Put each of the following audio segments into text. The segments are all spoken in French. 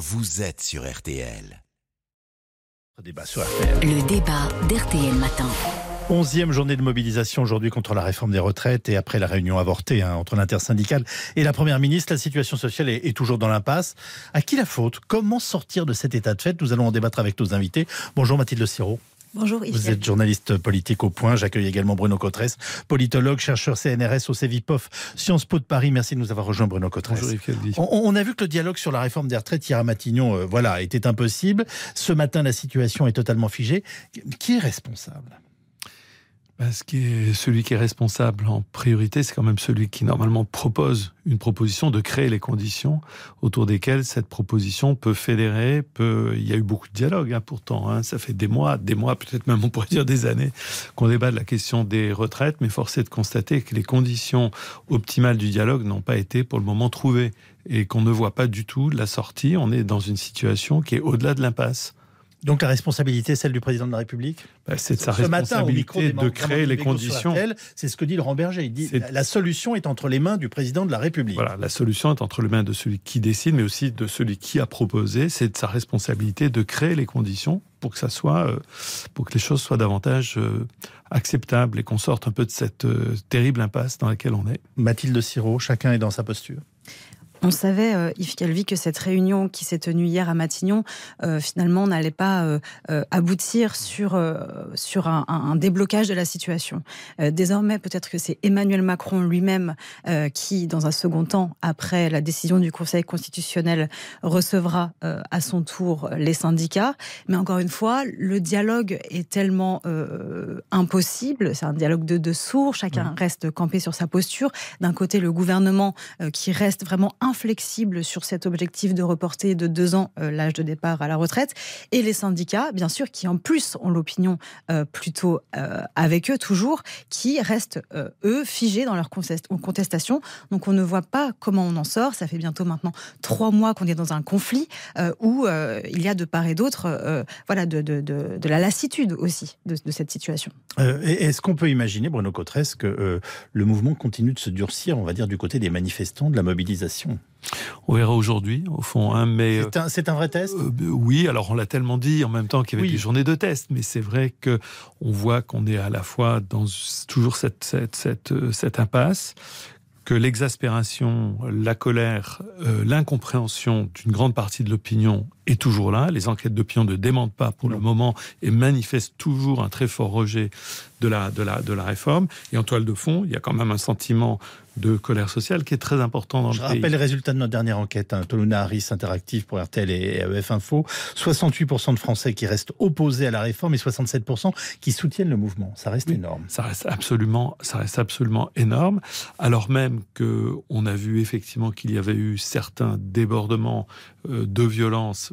vous êtes sur RTL. Le débat d'RTL Matin. Onzième journée de mobilisation aujourd'hui contre la réforme des retraites et après la réunion avortée hein, entre l'intersyndicale et la première ministre, la situation sociale est, est toujours dans l'impasse. À qui la faute? Comment sortir de cet état de fait? Nous allons en débattre avec nos invités. Bonjour Mathilde Siro. Bonjour Yves. Vous êtes journaliste politique au point. J'accueille également Bruno Cotresse, politologue, chercheur CNRS au CEVIPOF Sciences Po de Paris. Merci de nous avoir rejoint, Bruno Cotresse. Bonjour Yves on, on a vu que le dialogue sur la réforme des retraites hier à Matignon, euh, voilà, était impossible. Ce matin, la situation est totalement figée. Qui est responsable? Parce que celui qui est responsable en priorité, c'est quand même celui qui normalement propose une proposition, de créer les conditions autour desquelles cette proposition peut fédérer. Peut... Il y a eu beaucoup de dialogues hein, pourtant. Hein. Ça fait des mois, des mois, peut-être même on pourrait dire des années, qu'on débat de la question des retraites, mais force est de constater que les conditions optimales du dialogue n'ont pas été pour le moment trouvées et qu'on ne voit pas du tout la sortie. On est dans une situation qui est au-delà de l'impasse. Donc la responsabilité, celle du président de la République bah, C'est de sa Ce responsabilité matin, de créer les conditions. C'est ce que dit Laurent Berger. Il dit la solution est entre les mains du président de la République. Voilà, la solution est entre les mains de celui qui décide, mais aussi de celui qui a proposé. C'est de sa responsabilité de créer les conditions pour que ça soit, euh, pour que les choses soient davantage euh, acceptables et qu'on sorte un peu de cette euh, terrible impasse dans laquelle on est. Mathilde Siro, chacun est dans sa posture. On savait, euh, Yves Calvi, que cette réunion qui s'est tenue hier à Matignon, euh, finalement, n'allait pas euh, aboutir sur, sur un, un, déblocage de la situation. Désormais, peut-être que c'est Emmanuel Macron lui-même qui, dans un second temps, après la décision du Conseil constitutionnel, recevra à son tour les syndicats. Mais encore une fois, le dialogue est tellement impossible. C'est un dialogue de deux sourds. Chacun reste campé sur sa posture. D'un côté, le gouvernement qui reste vraiment inflexible sur cet objectif de reporter de deux ans euh, l'âge de départ à la retraite, et les syndicats, bien sûr, qui en plus ont l'opinion euh, plutôt euh, avec eux toujours, qui restent, eux, figés dans leur contestation. Donc on ne voit pas comment on en sort. Ça fait bientôt maintenant trois mois qu'on est dans un conflit où il y a de part et d'autre voilà, de, de, de, de, la lassitude aussi de, cette situation. Est-ce qu'on peut imaginer, Bruno Cotresse, que le mouvement continue de se durcir, on va dire, du côté des manifestants, de la mobilisation? On verra aujourd'hui, au fond. Hein, mais c'est un, un, vrai test? Euh, oui, alors on l'a tellement dit en même temps qu'il y avait oui. des journées de test, mais c'est vrai que on voit qu'on est à la fois dans toujours cette, cette, cette, euh, cette impasse que l'exaspération, la colère, euh, l'incompréhension d'une grande partie de l'opinion est toujours là. Les enquêtes d'opinion ne démentent pas pour non. le moment et manifestent toujours un très fort rejet de la, de, la, de la réforme. Et en toile de fond, il y a quand même un sentiment de colère sociale qui est très important dans Je le pays. Je rappelle les résultats de notre dernière enquête, hein, Toluna Harris Interactive pour RTL et EF Info. 68% de Français qui restent opposés à la réforme et 67% qui soutiennent le mouvement. Ça reste oui, énorme. Ça reste absolument, ça reste absolument énorme. Alors même que on a vu effectivement qu'il y avait eu certains débordements euh, de violence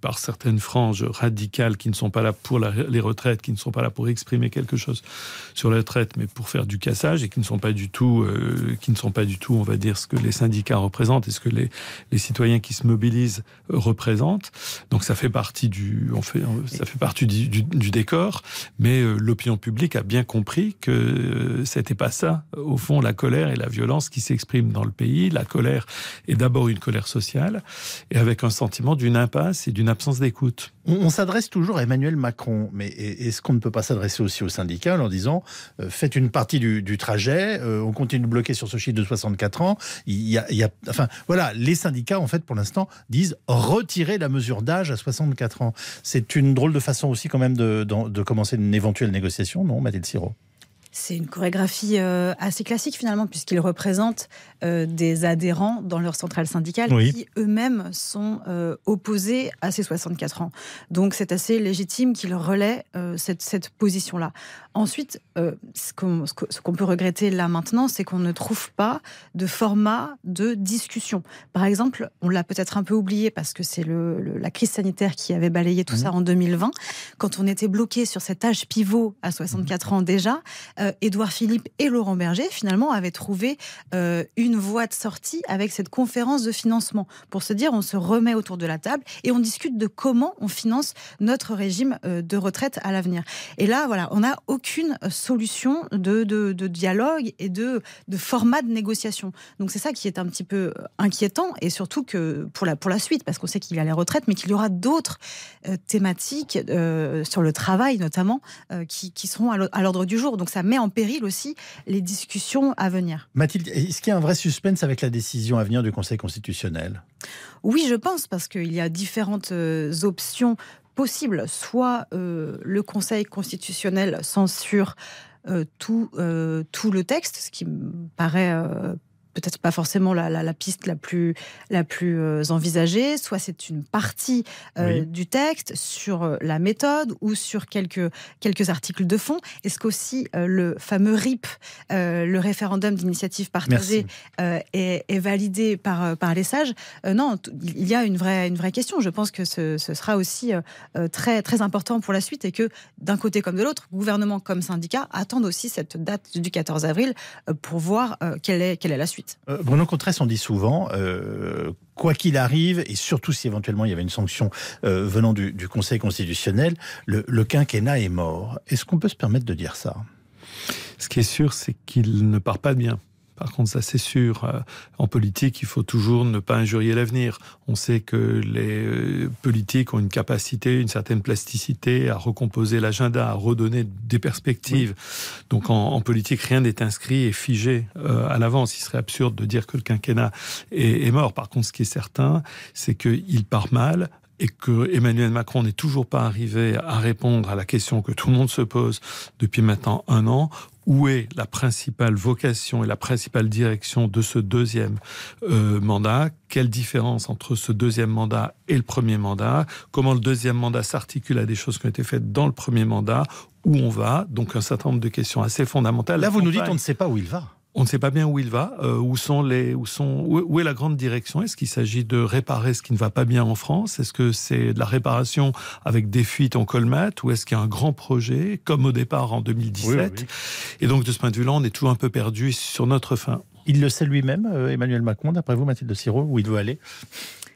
par certaines franges radicales qui ne sont pas là pour les retraites, qui ne sont pas là pour exprimer quelque chose sur la retraite, mais pour faire du cassage et qui ne sont pas du tout, euh, qui ne sont pas du tout, on va dire, ce que les syndicats représentent et ce que les, les citoyens qui se mobilisent représentent. Donc ça fait partie du, ça fait partie du décor, mais euh, l'opinion publique a bien compris que euh, c'était pas ça. Au fond, la colère et la violence qui s'expriment dans le pays, la colère est d'abord une colère sociale et avec un sentiment d'une impasse et d'une absence d'écoute. On, s'adresse toujours à Emmanuel Macron, mais est-ce qu'on ne peut pas s'adresser aussi aux syndicats en disant euh, faites une partie du, trajet, euh, on continue de bloquer sur ce chiffre de 64 ans. Y a, enfin voilà, les syndicats en fait pour l'instant disent retirer la mesure d'âge à 64 ans. C'est une drôle de façon aussi quand même de, de, commencer une éventuelle négociation, non, Mathilde Siro? C'est une chorégraphie euh, assez classique finalement, puisqu'ils représentent euh, des adhérents dans leur centrale syndicale oui. qui eux-mêmes sont euh, opposés à ces 64 ans. Donc c'est assez légitime qu'ils relaient cette, cette position-là. Ensuite, ce qu'on qu qu peut regretter là maintenant, c'est qu'on ne trouve pas de format de discussion. Par exemple, on l'a peut-être un peu oublié parce que c'est le, le, la crise sanitaire qui avait balayé tout mmh. ça en 2020. Quand on était bloqué sur cet âge pivot à 64 mmh. ans déjà, Édouard Philippe et Laurent Berger, finalement, avaient trouvé une voie de sortie avec cette conférence de financement pour se dire on se remet autour de la table et on discute de comment on finance notre régime de retraite à l'avenir. Et là, voilà, on n'a aucune solution de, de, dialogue et de, de format de négociation. Donc c'est ça qui est un petit peu inquiétant et surtout que pour la, pour la suite, parce qu'on sait qu'il y a les retraites, mais qu'il y aura d'autres euh, thématiques euh, sur le travail notamment euh, qui, qui, seront à l'ordre du jour. Donc ça met en péril aussi les discussions à venir. Mathilde, est-ce qu'il y a un vrai suspense avec la décision à venir du Conseil constitutionnel? Oui, je pense, parce qu'il y a différentes options possibles. Soit le Conseil constitutionnel censure tout, tout le texte, ce qui me paraît peut-être pas forcément la, piste la plus, la plus euh, envisagée, soit c'est une partie euh, du texte sur euh, la méthode ou sur quelques, quelques articles de fond. Est-ce qu'aussi le fameux RIP, le référendum d'initiative partagée, est, est, validé par, par les sages? Non, il y a une vraie, une vraie question. Je pense que ce, ce sera aussi très, très important pour la suite et que d'un côté comme de l'autre, gouvernement comme syndicat attendent aussi cette date du 14 avril pour voir quelle est, quelle est la suite. Euh, Bruno Contresse, on dit souvent, euh, quoi qu'il arrive, et surtout si éventuellement il y avait une sanction euh, venant du, Conseil constitutionnel, le, le quinquennat est mort. Est-ce qu'on peut se permettre de dire ça? Ce qui est sûr, c'est qu'il ne part pas bien. Par contre, ça c'est sûr, euh, en politique, il faut toujours ne pas injurier l'avenir. On sait que les euh, politiques ont une capacité, une certaine plasticité à recomposer l'agenda, à redonner des perspectives. Donc en, politique, rien n'est inscrit et figé euh, à l'avance. Il serait absurde de dire que le quinquennat est, est mort. Par contre, ce qui est certain, c'est qu'il part mal et que Emmanuel Macron n'est toujours pas arrivé à répondre à la question que tout le monde se pose depuis maintenant un an, où est la principale vocation et la principale direction de ce deuxième euh, mandat? Quelle différence entre ce deuxième mandat et le premier mandat? Comment le deuxième mandat s'articule à des choses qui ont été faites dans le premier mandat? Où on va? Donc un certain nombre de questions assez fondamentales. Là, vous nous dites on ne sait pas où il va. On ne sait pas bien où il va, euh, où sont les, où sont, où, est la grande direction. Est-ce qu'il s'agit de réparer ce qui ne va pas bien en France? Est-ce que c'est de la réparation avec des fuites en colmate ou est-ce qu'il y a un grand projet comme au départ en 2017 Et donc de ce point de vue-là, on est toujours un peu perdu sur notre fin. Il le sait lui-même, euh, Emmanuel Macron, d'après vous, Mathilde Siro, où il veut aller?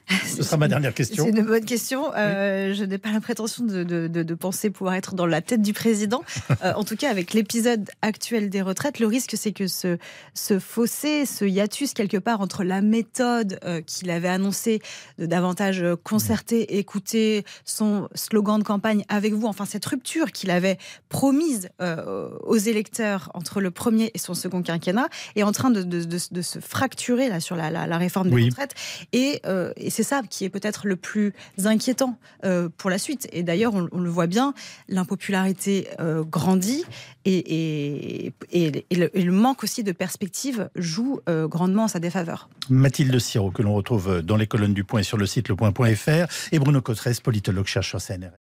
Ce sera ma dernière question. C'est une bonne question. Euh, je n'ai pas la prétention de, de, de, penser pouvoir être dans la tête du président. Euh, en tout cas, avec l'épisode actuel des retraites, le risque, c'est que ce, ce fossé, ce hiatus quelque part entre la méthode euh, qu'il avait annoncée de davantage concerter, écouter son slogan de campagne avec vous, enfin cette rupture qu'il avait promise aux électeurs entre le premier et son second quinquennat, est en train de, se fracturer là sur la, la, réforme des retraites. Et, et c'est ça qui est peut-être le plus inquiétant euh, pour la suite. Et d'ailleurs, on, le voit bien, l'impopularité euh, grandit et, le, manque aussi de perspective joue euh, grandement en sa défaveur. Mathilde Siro, que l'on retrouve dans les colonnes du Point et sur le site lepoint.fr, et Bruno Cotres, politologue chercheur CNR.